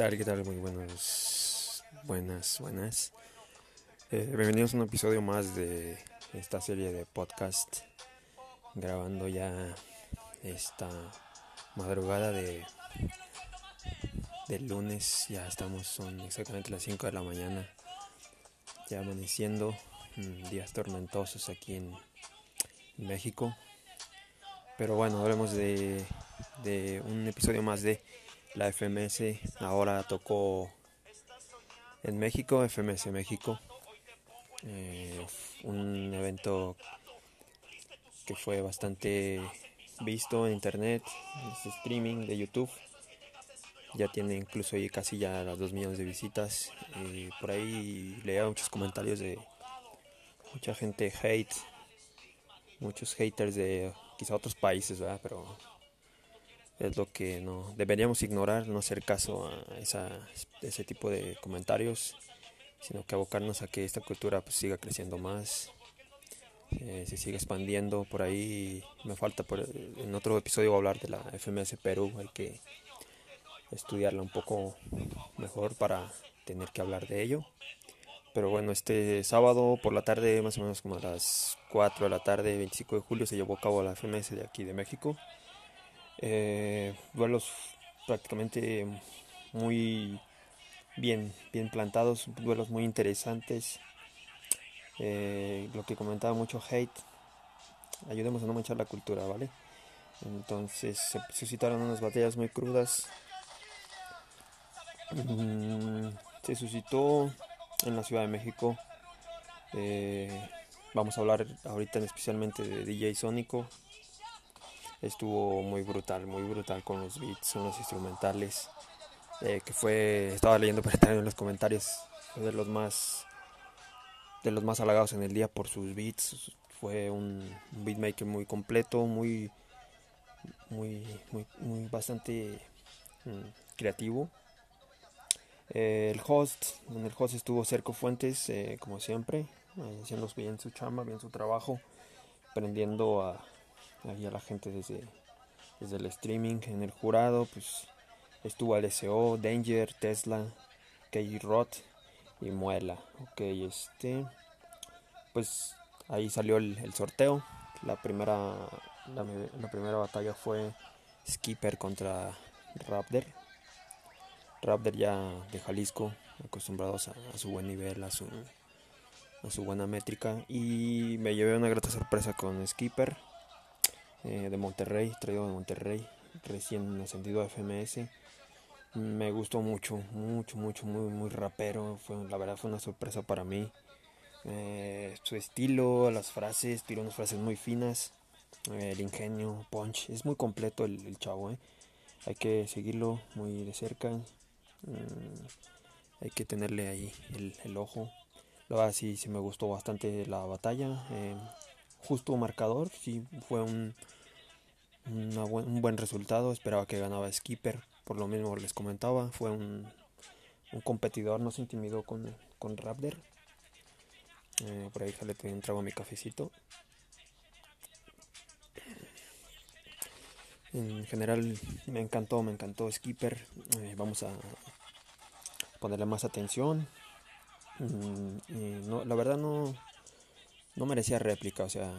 tal? ¿Qué tal? Muy buenos, buenas, buenas. Eh, bienvenidos a un episodio más de esta serie de podcast. Grabando ya esta madrugada de del lunes. Ya estamos, son exactamente las 5 de la mañana. Ya amaneciendo. mm, Días tormentosos aquí en México. Pero bueno, hablemos de, de un episodio más de la FMS. Ahora tocó en México, FMS México. Eh, un evento que fue bastante visto en internet, en streaming de YouTube. Ya tiene incluso casi ya las 2 millones de visitas. Y por ahí leía muchos comentarios de mucha gente hate, muchos haters de quizá otros países, ¿verdad? Pero es lo que no deberíamos ignorar, no hacer caso a esa, ese tipo de comentarios, sino que abocarnos a que esta cultura pues, siga creciendo más, eh, se siga expandiendo. Por ahí me falta, por, en otro episodio hablar de la FMS Perú, hay que estudiarla un poco mejor para tener que hablar de ello. Pero bueno, este sábado por la tarde, más o menos como a las 4 de la tarde, 25 de julio, se llevó a cabo la FMS de aquí de México. Eh, duelos prácticamente muy bien, bien plantados, duelos muy interesantes. Eh, lo que comentaba mucho hate, ayudemos a no manchar la cultura, ¿vale? Entonces se suscitaron unas batallas muy crudas. Mm, se suscitó en la Ciudad de México. Eh, vamos a hablar ahorita especialmente de DJ Sónico. Estuvo muy brutal, muy brutal con los beats, con los instrumentales. eh, que fue, estaba leyendo por ahí en los comentarios, de los más de los más halagados en el día por sus beats. Fue un, beatmaker muy completo, muy muy muy, bastante mm, creativo. Eh, el host, en el host estuvo Cerco Fuentes, eh, como siempre, haciendo bien su chamba, bien su trabajo, aprendiendo a, ahí a la gente desde, desde el streaming. En el jurado, pues estuvo LSO, Danger, Tesla, K-Rot y Muela. Ok, este, pues ahí salió el, el sorteo. La primera, la primera batalla fue Skipper contra Raptor. Raptor ya de Jalisco, acostumbrados a, a, su buen nivel, a su, a su buena métrica. Y me llevé una grata sorpresa con Skipper eh, de Monterrey, traído de Monterrey, recién ascendido a FMS. Me gustó mucho, mucho, mucho, muy, muy rapero. Fue, la verdad fue una sorpresa para mí. Eh, su estilo, las frases, tiró unas frases muy finas. Eh, el ingenio, punch, es muy completo el, el chavo. Hay que seguirlo muy de cerca. Mm, hay que tenerle ahí el, el, ojo. La verdad sí, sí me gustó bastante la batalla. Eh, justo marcador, sí fue un, buen, un buen resultado. Esperaba que ganaba Skipper. Por lo mismo les comentaba. Fue un, un competidor, no se intimidó con, con Raptor. Eh, por ahí le un trago mi cafecito. En general me encantó, me encantó Skipper. Eh, vamos a ponerle más atención. Mm, no, la verdad no, no merecía réplica, o sea,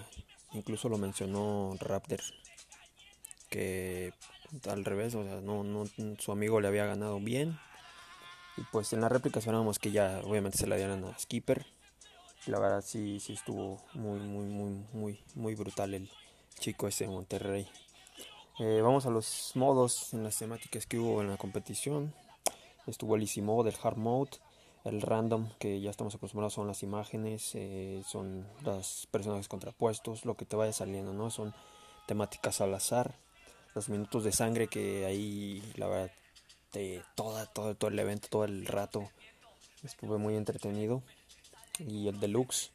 incluso lo mencionó Raptor, que al revés, o sea, no, no, su amigo le había ganado bien. Y pues en la réplica esperábamos que ya obviamente se la dieran a Skipper. La verdad sí, sí estuvo muy, muy, muy, muy, muy brutal el chico ese Monterrey. Eh, vamos a los modos en las temáticas que hubo en la competición. Estuvo el Easy Mode, el Hard Mode, el Random, que ya estamos acostumbrados son las imágenes, eh, son los personajes contrapuestos, lo que te vaya saliendo, ¿no? Son temáticas al azar. Los minutos de sangre que ahí, la verdad, te, toda, todo, todo el evento, todo el rato, estuve muy entretenido. Y el Deluxe,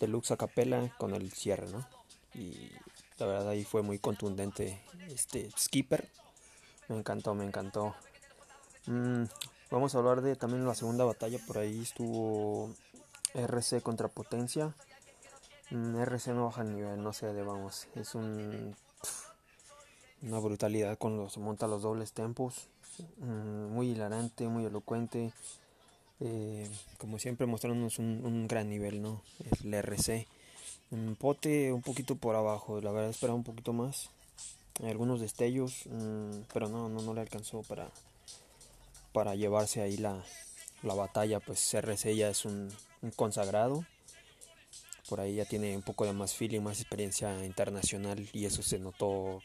Deluxe a capela con el cierre, ¿no? Y la verdad ahí fue muy contundente este skipper me encantó me encantó mm, vamos a hablar de también la segunda batalla por ahí estuvo RC contra potencia mm, RC no baja el nivel no sé de vamos es un una brutalidad cuando se monta los dobles tempos mm, muy hilarante, muy elocuente. Eh, como siempre mostrándonos un, un, gran nivel, ¿no? El RC. Pote un poquito por abajo, la verdad esperaba un poquito más. Algunos destellos, mm, pero no, no, no le alcanzó para, para llevarse ahí la, la batalla. Pues RC ya es un, consagrado por ahí ya tiene un poco de más feeling, más experiencia internacional y eso se notó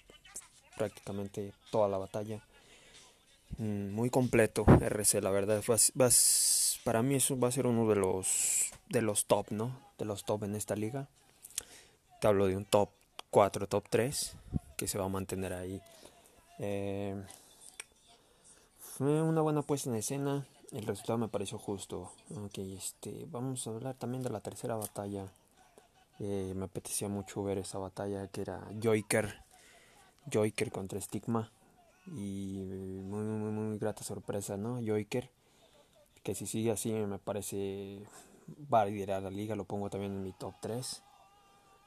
prácticamente toda la batalla. Mm, muy completo RC, la verdad. para mí eso va a ser uno de los de los top, ¿no? De los top en esta liga. Te hablo de un top 4, top 3 que se va a mantener ahí. Eh, una buena puesta en escena. El resultado me pareció justo. Ok, este, vamos a hablar también de la tercera batalla. Eh, me apetecía mucho ver esa batalla que era Joiker, Joiker contra Stigma. Y muy, muy, muy grata sorpresa, ¿no? Joiker, que si sigue así me parece va a liderar la liga, lo pongo también en mi top 3.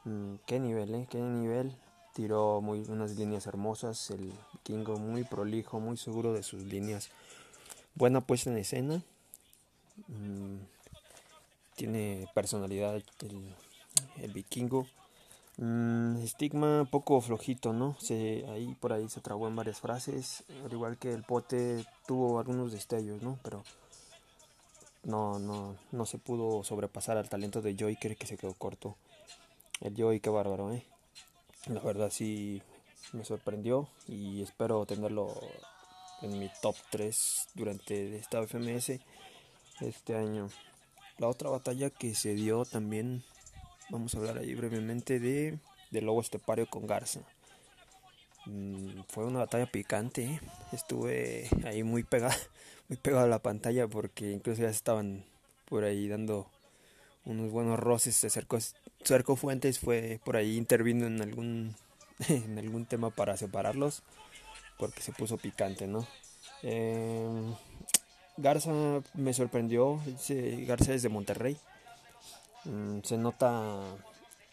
Mm, qué nivel, ¿eh? Qué nivel. Tiró muy, unas líneas hermosas, el Kingo muy prolijo, muy seguro de sus líneas. Buena puesta en escena. Mm, tiene personalidad el, el vikingo. Mm, estigma poco flojito, ¿no? Se, ahí por ahí se trabó en varias frases, al igual que el pote tuvo algunos destellos, ¿no? Pero no, no, no se pudo sobrepasar al talento de Joy, que se quedó corto. El Joy, qué bárbaro, ¿eh? La verdad sí me sorprendió y espero tenerlo en mi top 3 durante esta FMS este año. La otra batalla que se dio también Vamos a hablar ahí brevemente de, de Lobo Estepario con Garza. Mm, fue una batalla picante. ¿eh? Estuve ahí muy pegado, muy pegado a la pantalla porque incluso ya estaban por ahí dando unos buenos roces. Se acercó Cerco Fuentes fue por ahí intervino en algún en algún tema para separarlos porque se puso picante, ¿no? Em, Garza me sorprendió. Garza es de Monterrey. Mm, se nota,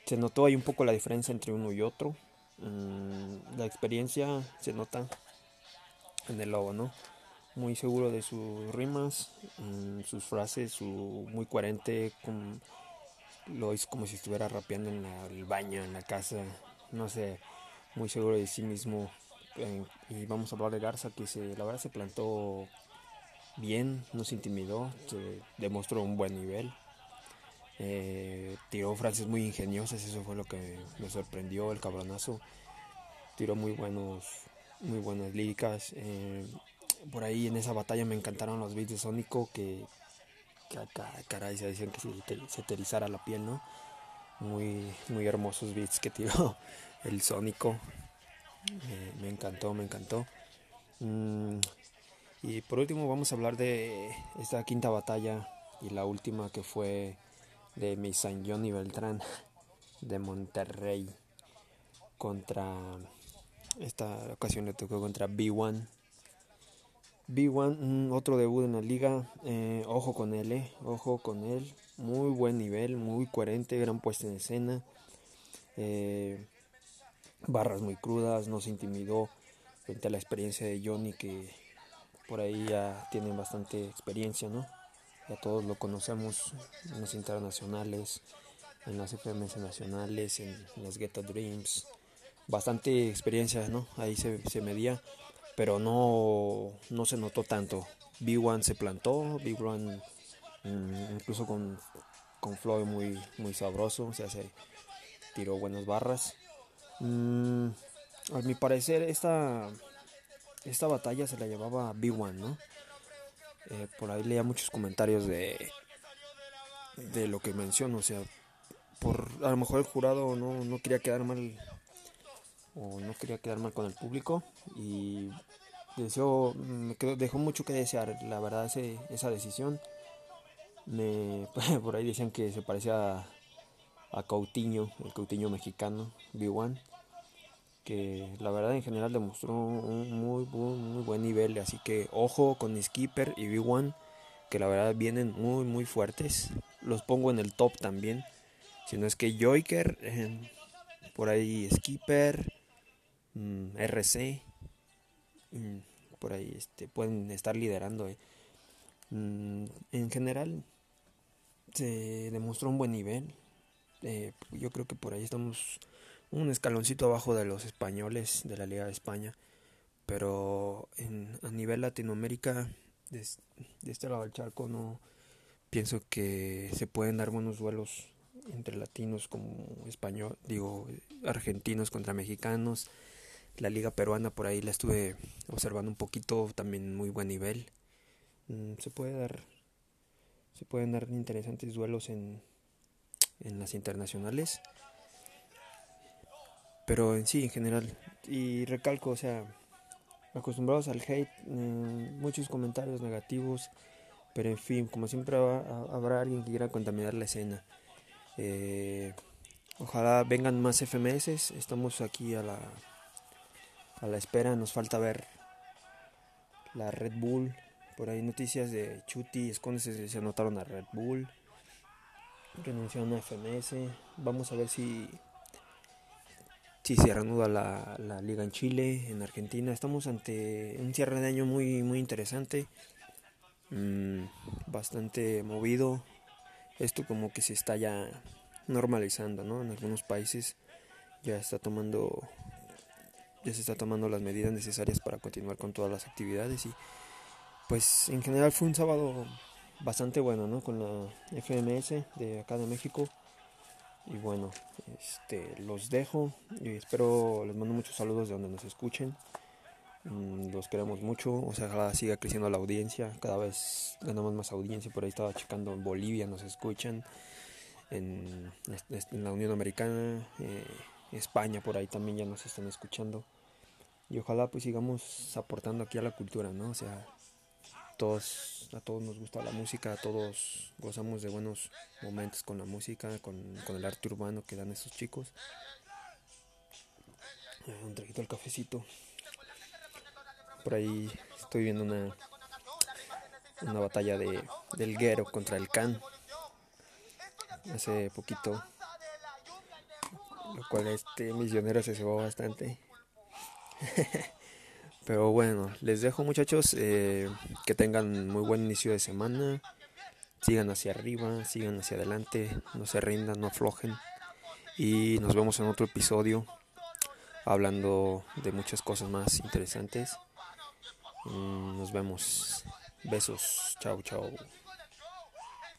se notó ahí un poco la diferencia entre uno y otro. Mm, la experiencia se nota en el lobo, ¿no? Muy seguro de sus rimas, mm, sus frases, muy coherente, lo hizo como si estuviera rapeando en el baño, en la casa, no sé, muy seguro de sí mismo. Eh, y vamos a hablar de Garza, que se, la verdad se plantó bien, no se intimidó, demostró un buen nivel. Eh, tiró frases muy ingeniosas, eso fue lo que me sorprendió el cabronazo. Tiró muy buenos, muy buenas líricas. Eh, por ahí en esa batalla me encantaron los beats de Sónico que, caray se decían que se, se la piel, ¿no? Muy, muy hermosos beats que tiró el Sónico. me encantó, me encantó. Mm, y por último vamos a hablar de esta quinta batalla y la última que fue de mi San Johnny Beltrán de Monterrey contra esta ocasión le tocó contra B1 B1 otro debut en la liga eh, ojo con él eh, ojo con él muy buen nivel muy coherente gran puesta en escena eh, barras muy crudas no se intimidó frente a la experiencia de Johnny que por ahí ya tienen bastante experiencia no ya todos lo conocemos en los internacionales, en las FMS nacionales, en, las Ghetto Dreams. Bastante experiencia, ¿no? Ahí se, se medía, pero no, no se notó tanto. B1 se plantó, B1 mm, incluso con, con flow muy, muy sabroso, o sea, se tiró buenas barras. Mm, a mi parecer, esta, esta batalla se la llevaba B1, ¿no? Eh, por ahí leía muchos comentarios de, de lo que menciono, o sea, por a lo mejor el jurado no, no quería quedar mal o no quería quedar mal con el público y deseo, me quedó, dejó mucho que desear, la verdad, ese, esa decisión. Me, por ahí decían que se parecía a, a Coutinho, el Coutinho mexicano, B1 que la verdad en general demostró un muy, muy, buen nivel. Así que ojo con Skipper y V1, que la verdad vienen muy, muy fuertes. Los pongo en el top también. Si no es que Joiker, em, por ahí Skipper, mm, RC, mm, por ahí este, pueden estar liderando. Eh. Mm, en general se demostró un buen nivel. Eh, yo creo que por ahí estamos un escaloncito abajo de los españoles de la Liga de España. Pero en, a nivel Latinoamérica, de, de este lado del charco, no pienso que se pueden dar buenos duelos entre latinos como español, digo, argentinos contra mexicanos. La liga peruana por ahí la estuve observando un poquito, también muy buen nivel. Mm, se puede dar se pueden dar interesantes duelos en, en las internacionales. Pero en sí, en general. Y recalco, o sea, acostumbrados al hate, mm, muchos comentarios negativos. Pero en fin, como siempre habrá alguien que quiera contaminar la escena. Eh, ojalá vengan más FMS. Estamos aquí a la, a la espera. Nos falta ver la Red Bull. Por ahí noticias de Chuti. Escondes se, anotaron a Red Bull. Renunciaron a FMS. Vamos a ver si si se reanuda la, la, liga en Chile, en Argentina. Estamos ante un cierre de año muy, muy interesante, mm, bastante movido, esto como que se está ya normalizando, ¿no? En algunos países ya está tomando ya se está tomando las medidas necesarias para continuar con todas las actividades y pues en general fue un sábado bastante bueno, ¿no? Con la FMS de acá de México. Y bueno, este los dejo y espero les mando muchos saludos de donde nos escuchen. Mm, los queremos mucho, o sea, siga creciendo la audiencia, cada vez ganamos más audiencia, por ahí estaba checando en Bolivia, nos escuchan, en, la Unión Americana, eh, España, por ahí también ya nos están escuchando, y ojalá pues sigamos aportando aquí a la cultura, ¿no? O sea, todos, a todos nos gusta la música, a todos gozamos de buenos momentos con la música, con, con el arte urbano que dan estos chicos. Eh, un traguito al cafecito. Por ahí estoy viendo una, una batalla de, del Guero contra el Can. Hace poquito. Lo cual este misionero se cebó bastante. Pero bueno, les dejo muchachos. Eh, que tengan muy buen inicio de semana. Sigan hacia arriba, sigan hacia adelante. No se rindan, no aflojen. Y nos vemos en otro episodio hablando de muchas cosas más interesantes. Mm, nos vemos. Besos. Chao, chao.